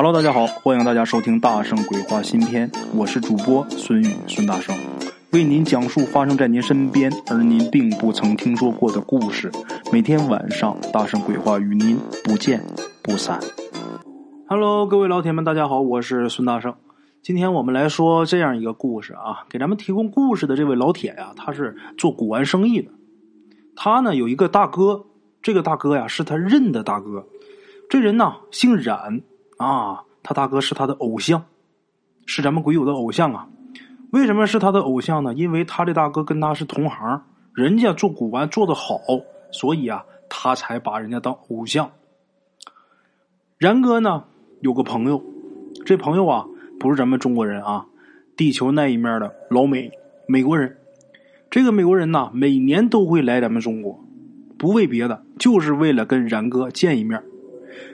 Hello，大家好，欢迎大家收听《大圣鬼话》新篇，我是主播孙宇孙大圣，为您讲述发生在您身边而您并不曾听说过的故事。每天晚上，大圣鬼话与您不见不散。Hello，各位老铁们，大家好，我是孙大圣。今天我们来说这样一个故事啊，给咱们提供故事的这位老铁呀，他是做古玩生意的。他呢有一个大哥，这个大哥呀是他认的大哥，这人呢姓冉。啊，他大哥是他的偶像，是咱们鬼友的偶像啊！为什么是他的偶像呢？因为他的大哥跟他是同行，人家做古玩做的好，所以啊，他才把人家当偶像。然哥呢，有个朋友，这朋友啊，不是咱们中国人啊，地球那一面的老美，美国人。这个美国人呢，每年都会来咱们中国，不为别的，就是为了跟然哥见一面。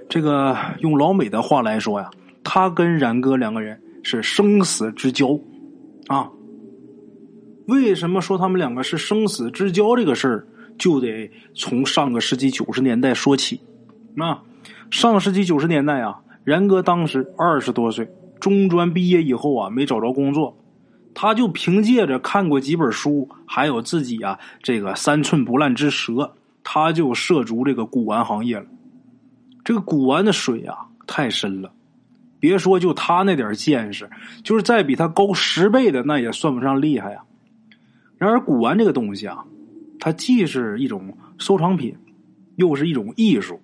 这个用老美的话来说呀，他跟然哥两个人是生死之交啊。为什么说他们两个是生死之交？这个事儿就得从上个世纪九十年代说起。那上世纪九十年代啊，然哥当时二十多岁，中专毕业以后啊，没找着工作，他就凭借着看过几本书，还有自己啊这个三寸不烂之舌，他就涉足这个古玩行业了。这个古玩的水啊，太深了，别说就他那点见识，就是再比他高十倍的，那也算不上厉害呀。然而，古玩这个东西啊，它既是一种收藏品，又是一种艺术，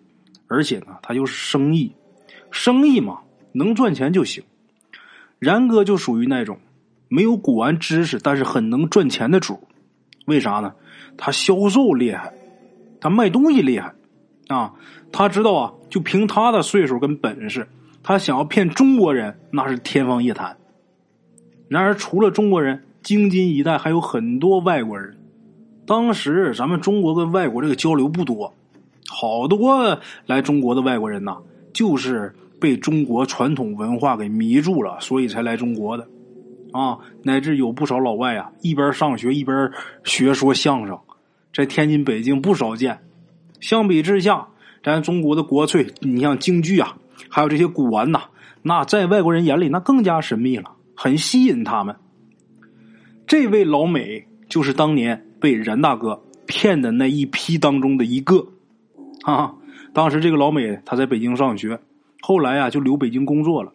而且呢，它又是生意。生意嘛，能赚钱就行。然哥就属于那种没有古玩知识，但是很能赚钱的主。为啥呢？他销售厉害，他卖东西厉害。啊，他知道啊，就凭他的岁数跟本事，他想要骗中国人那是天方夜谭。然而，除了中国人，京津一带还有很多外国人。当时咱们中国跟外国这个交流不多，好多来中国的外国人呐，就是被中国传统文化给迷住了，所以才来中国的。啊，乃至有不少老外啊，一边上学一边学说相声，在天津、北京不少见。相比之下，咱中国的国粹，你像京剧啊，还有这些古玩呐，那在外国人眼里那更加神秘了，很吸引他们。这位老美就是当年被任大哥骗的那一批当中的一个哈啊。当时这个老美他在北京上学，后来啊就留北京工作了，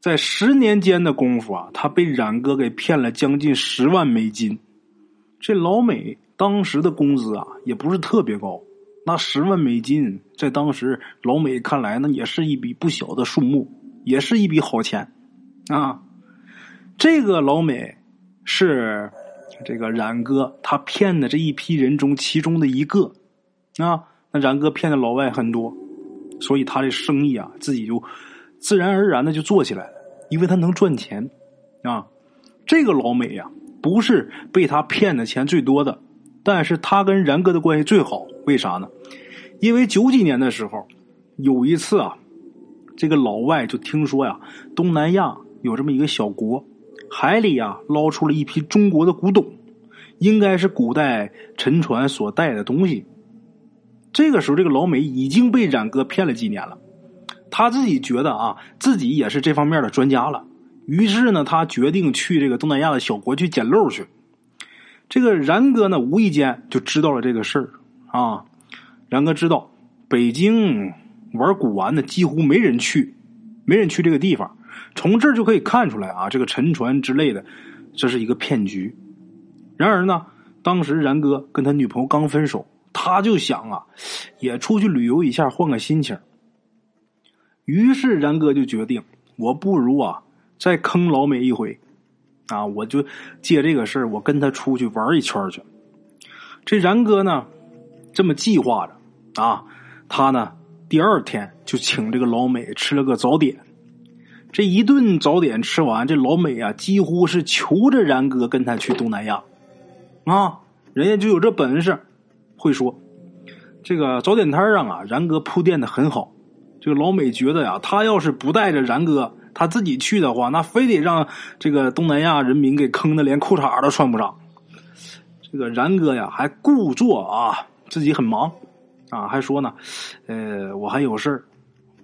在十年间的功夫啊，他被冉哥给骗了将近十万美金。这老美当时的工资啊，也不是特别高。那十万美金，在当时老美看来，呢也是一笔不小的数目，也是一笔好钱啊。这个老美是这个冉哥他骗的这一批人中其中的一个啊。那冉哥骗的老外很多，所以他的生意啊，自己就自然而然的就做起来了，因为他能赚钱啊。这个老美呀，不是被他骗的钱最多的。但是他跟然哥的关系最好，为啥呢？因为九几年的时候，有一次啊，这个老外就听说呀，东南亚有这么一个小国，海里呀捞出了一批中国的古董，应该是古代沉船所带的东西。这个时候，这个老美已经被冉哥骗了几年了，他自己觉得啊，自己也是这方面的专家了，于是呢，他决定去这个东南亚的小国去捡漏去。这个然哥呢，无意间就知道了这个事儿啊。然哥知道北京玩古玩的几乎没人去，没人去这个地方。从这儿就可以看出来啊，这个沉船之类的，这是一个骗局。然而呢，当时然哥跟他女朋友刚分手，他就想啊，也出去旅游一下，换个心情。于是然哥就决定，我不如啊，再坑老美一回。啊！我就借这个事儿，我跟他出去玩一圈去。这然哥呢，这么计划着啊，他呢第二天就请这个老美吃了个早点。这一顿早点吃完，这老美啊几乎是求着然哥跟他去东南亚啊，人家就有这本事，会说这个早点摊上啊，然哥铺垫的很好。这个老美觉得呀，他要是不带着然哥。他自己去的话，那非得让这个东南亚人民给坑的连裤衩都穿不上。这个然哥呀，还故作啊自己很忙啊，还说呢，呃，我还有事儿，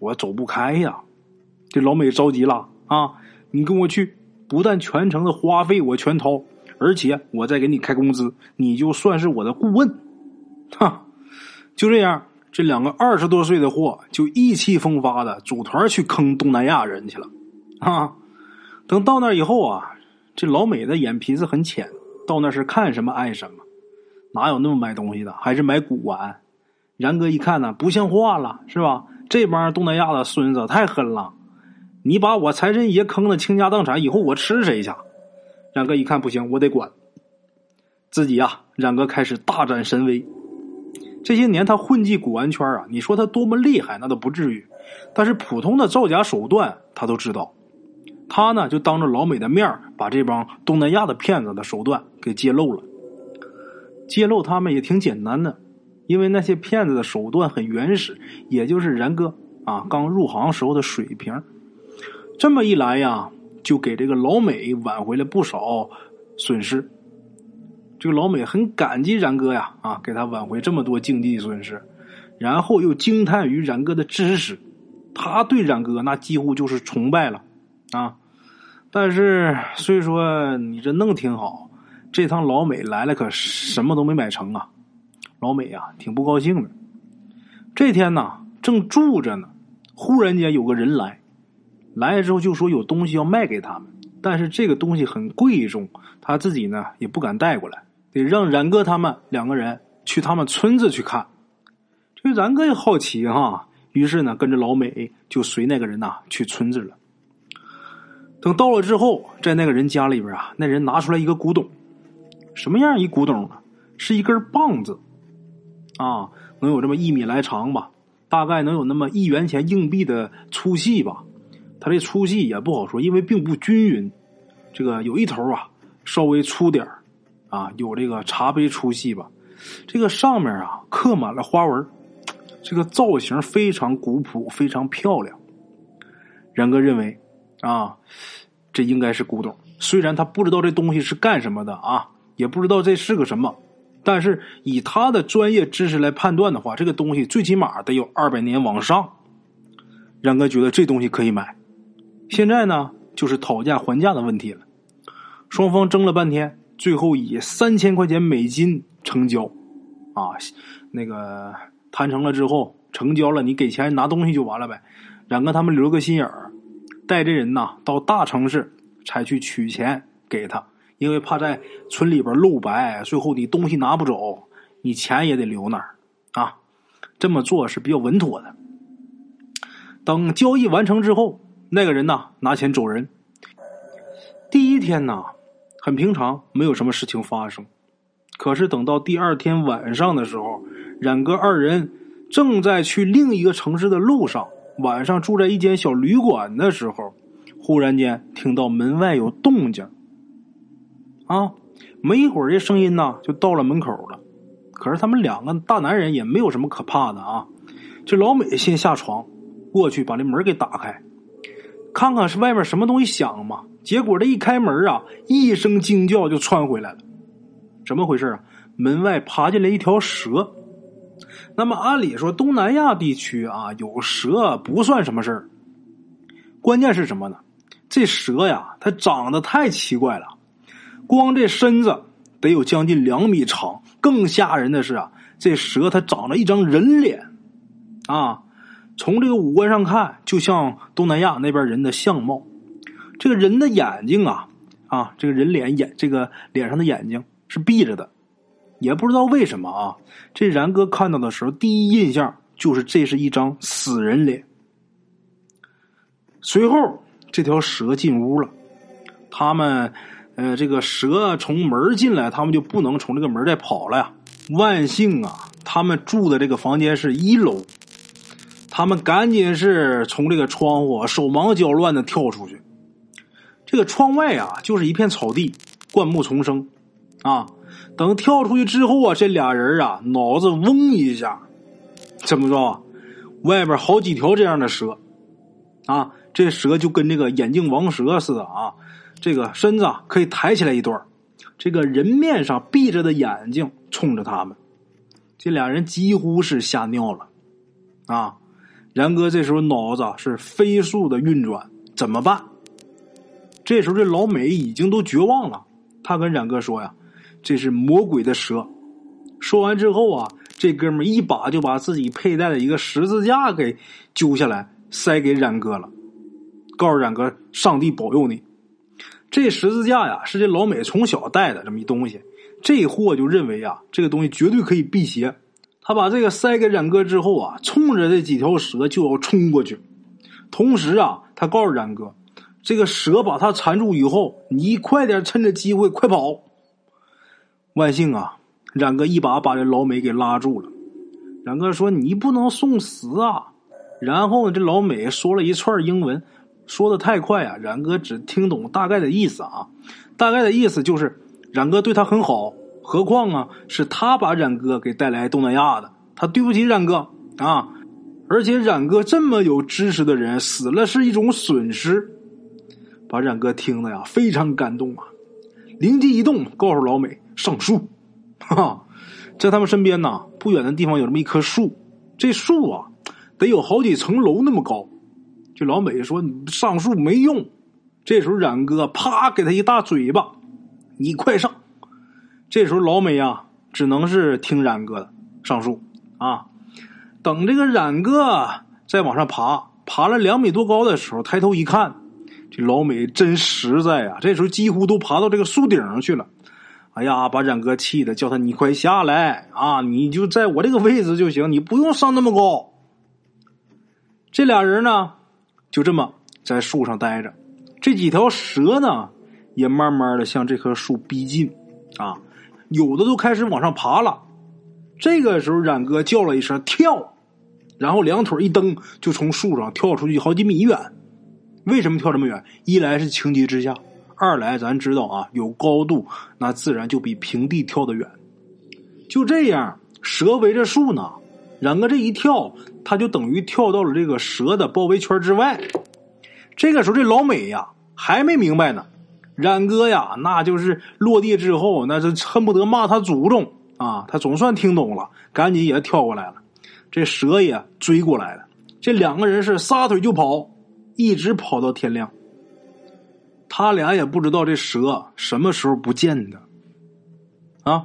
我走不开呀。这老美着急了啊！你跟我去，不但全程的花费我全掏，而且我再给你开工资，你就算是我的顾问。哈，就这样，这两个二十多岁的货就意气风发的组团去坑东南亚人去了。啊，等到那以后啊，这老美的眼皮子很浅，到那是看什么爱什么，哪有那么买东西的？还是买古玩。然哥一看呢，不像话了，是吧？这帮东南亚的孙子太狠了！你把我财神爷坑的倾家荡产，以后我吃谁去？然哥一看不行，我得管。自己呀，然哥开始大展神威。这些年他混迹古玩圈啊，你说他多么厉害，那都不至于。但是普通的造假手段，他都知道。他呢，就当着老美的面把这帮东南亚的骗子的手段给揭露了。揭露他们也挺简单的。因为那些骗子的手段很原始，也就是然哥啊刚入行时候的水平。这么一来呀，就给这个老美挽回了不少损失。这个老美很感激然哥呀，啊，给他挽回这么多经济损失，然后又惊叹于然哥的知识，他对然哥那几乎就是崇拜了啊。但是虽说你这弄挺好，这趟老美来了可什么都没买成啊。老美呀，挺不高兴的。这天呢，正住着呢，忽然间有个人来，来了之后就说有东西要卖给他们，但是这个东西很贵重，他自己呢也不敢带过来，得让冉哥他们两个人去他们村子去看。这冉哥也好奇哈，于是呢跟着老美就随那个人呐去村子了。等到了之后，在那个人家里边啊，那人拿出来一个古董，什么样一古董呢？是一根棒子。啊，能有这么一米来长吧？大概能有那么一元钱硬币的粗细吧。它这粗细也不好说，因为并不均匀。这个有一头啊稍微粗点啊，有这个茶杯粗细吧。这个上面啊刻满了花纹，这个造型非常古朴，非常漂亮。然哥认为啊，这应该是古董。虽然他不知道这东西是干什么的啊，也不知道这是个什么。但是以他的专业知识来判断的话，这个东西最起码得有二百年往上。冉哥觉得这东西可以买，现在呢就是讨价还价的问题了。双方争了半天，最后以三千块钱美金成交。啊，那个谈成了之后，成交了，你给钱拿东西就完了呗。冉哥他们留个心眼儿，带这人呐到大城市才去取钱给他。因为怕在村里边露白，最后你东西拿不走，你钱也得留那儿啊。这么做是比较稳妥的。等交易完成之后，那个人呢拿钱走人。第一天呢很平常，没有什么事情发生。可是等到第二天晚上的时候，冉哥二人正在去另一个城市的路上，晚上住在一间小旅馆的时候，忽然间听到门外有动静。啊，没一会儿，这声音呢就到了门口了。可是他们两个大男人也没有什么可怕的啊。这老美先下床过去把这门给打开，看看是外面什么东西响嘛。结果这一开门啊，一声惊叫就窜回来了。怎么回事啊？门外爬进来一条蛇。那么按理说，东南亚地区啊有蛇不算什么事儿。关键是什么呢？这蛇呀，它长得太奇怪了。光这身子得有将近两米长，更吓人的是啊，这蛇它长了一张人脸，啊，从这个五官上看，就像东南亚那边人的相貌。这个人的眼睛啊，啊，这个人脸眼，这个脸上的眼睛是闭着的，也不知道为什么啊。这然哥看到的时候，第一印象就是这是一张死人脸。随后，这条蛇进屋了，他们。呃，这个蛇从门进来，他们就不能从这个门再跑了呀。万幸啊，他们住的这个房间是一楼，他们赶紧是从这个窗户手忙脚乱的跳出去。这个窗外啊，就是一片草地，灌木丛生啊。等跳出去之后啊，这俩人啊，脑子嗡一下，怎么着？外边好几条这样的蛇啊，这蛇就跟这个眼镜王蛇似的啊。这个身子可以抬起来一段这个人面上闭着的眼睛冲着他们，这俩人几乎是吓尿了，啊！然哥这时候脑子是飞速的运转，怎么办？这时候这老美已经都绝望了，他跟冉哥说呀：“这是魔鬼的蛇。”说完之后啊，这哥们一把就把自己佩戴的一个十字架给揪下来，塞给冉哥了，告诉冉哥：“上帝保佑你。”这十字架呀，是这老美从小带的这么一东西。这货就认为啊，这个东西绝对可以辟邪。他把这个塞给冉哥之后啊，冲着这几条蛇就要冲过去。同时啊，他告诉冉哥，这个蛇把他缠住以后，你快点趁着机会快跑。万幸啊，冉哥一把把这老美给拉住了。冉哥说：“你不能送死啊！”然后呢，这老美说了一串英文，说的太快啊，冉哥只听懂大概的意思啊。大概的意思就是。冉哥对他很好，何况啊，是他把冉哥给带来东南亚的，他对不起冉哥啊！而且冉哥这么有知识的人，死了是一种损失，把冉哥听的呀非常感动啊！灵机一动，告诉老美上树，哈，在他们身边呐，不远的地方有这么一棵树，这树啊得有好几层楼那么高。这老美说你上树没用，这时候冉哥啪给他一大嘴巴。你快上！这时候老美呀，只能是听冉哥的上树啊。等这个冉哥再往上爬，爬了两米多高的时候，抬头一看，这老美真实在呀！这时候几乎都爬到这个树顶上去了。哎呀，把冉哥气的，叫他你快下来啊！你就在我这个位置就行，你不用上那么高。这俩人呢，就这么在树上待着。这几条蛇呢？也慢慢的向这棵树逼近，啊，有的都开始往上爬了。这个时候，冉哥叫了一声“跳”，然后两腿一蹬，就从树上跳出去好几米远。为什么跳这么远？一来是情急之下，二来咱知道啊，有高度，那自然就比平地跳得远。就这样，蛇围着树呢，冉哥这一跳，他就等于跳到了这个蛇的包围圈之外。这个时候，这老美呀还没明白呢。冉哥呀，那就是落地之后，那是恨不得骂他祖宗啊！他总算听懂了，赶紧也跳过来了。这蛇也追过来了，这两个人是撒腿就跑，一直跑到天亮。他俩也不知道这蛇什么时候不见的啊！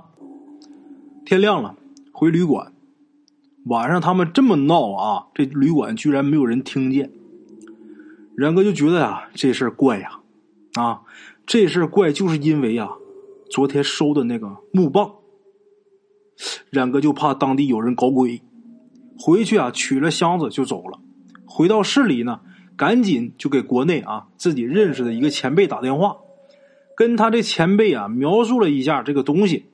天亮了，回旅馆。晚上他们这么闹啊，这旅馆居然没有人听见。冉哥就觉得呀，这事儿怪呀，啊！这事怪，就是因为啊，昨天收的那个木棒。冉哥就怕当地有人搞鬼，回去啊取了箱子就走了。回到市里呢，赶紧就给国内啊自己认识的一个前辈打电话，跟他这前辈啊描述了一下这个东西。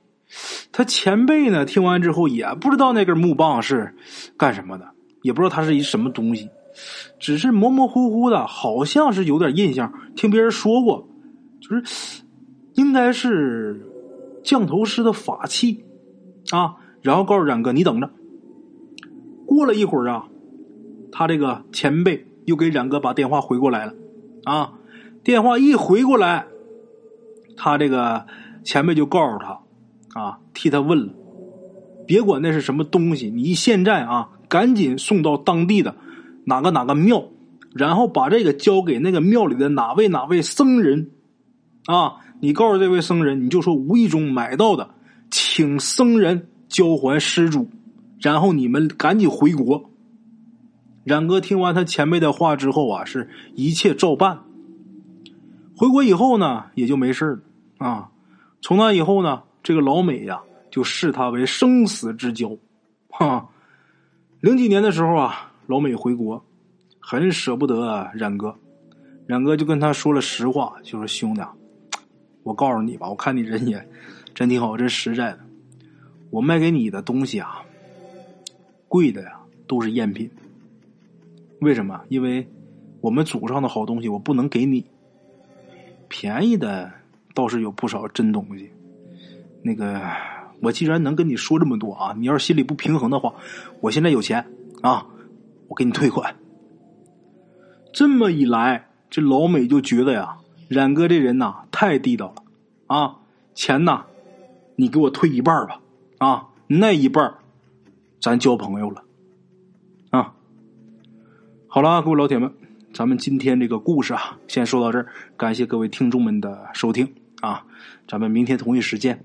他前辈呢听完之后也不知道那根木棒是干什么的，也不知道它是一什么东西，只是模模糊糊的，好像是有点印象，听别人说过。就是应该是降头师的法器啊，然后告诉冉哥你等着。过了一会儿啊，他这个前辈又给冉哥把电话回过来了啊，电话一回过来，他这个前辈就告诉他啊，替他问了，别管那是什么东西，你现在啊赶紧送到当地的哪个哪个庙，然后把这个交给那个庙里的哪位哪位僧人。啊！你告诉这位僧人，你就说无意中买到的，请僧人交还施主，然后你们赶紧回国。冉哥听完他前辈的话之后啊，是一切照办。回国以后呢，也就没事了啊。从那以后呢，这个老美呀，就视他为生死之交。哈，零几年的时候啊，老美回国，很舍不得冉哥，冉哥就跟他说了实话，就说兄弟啊。我告诉你吧，我看你人也真挺好，真实在的。我卖给你的东西啊，贵的呀都是赝品。为什么？因为我们祖上的好东西我不能给你。便宜的倒是有不少真东西。那个，我既然能跟你说这么多啊，你要是心里不平衡的话，我现在有钱啊，我给你退款。这么一来，这老美就觉得呀。冉哥这人呐，太地道了，啊，钱呐，你给我退一半吧，啊，那一半咱交朋友了，啊，好了，各位老铁们，咱们今天这个故事啊，先说到这儿，感谢各位听众们的收听啊，咱们明天同一时间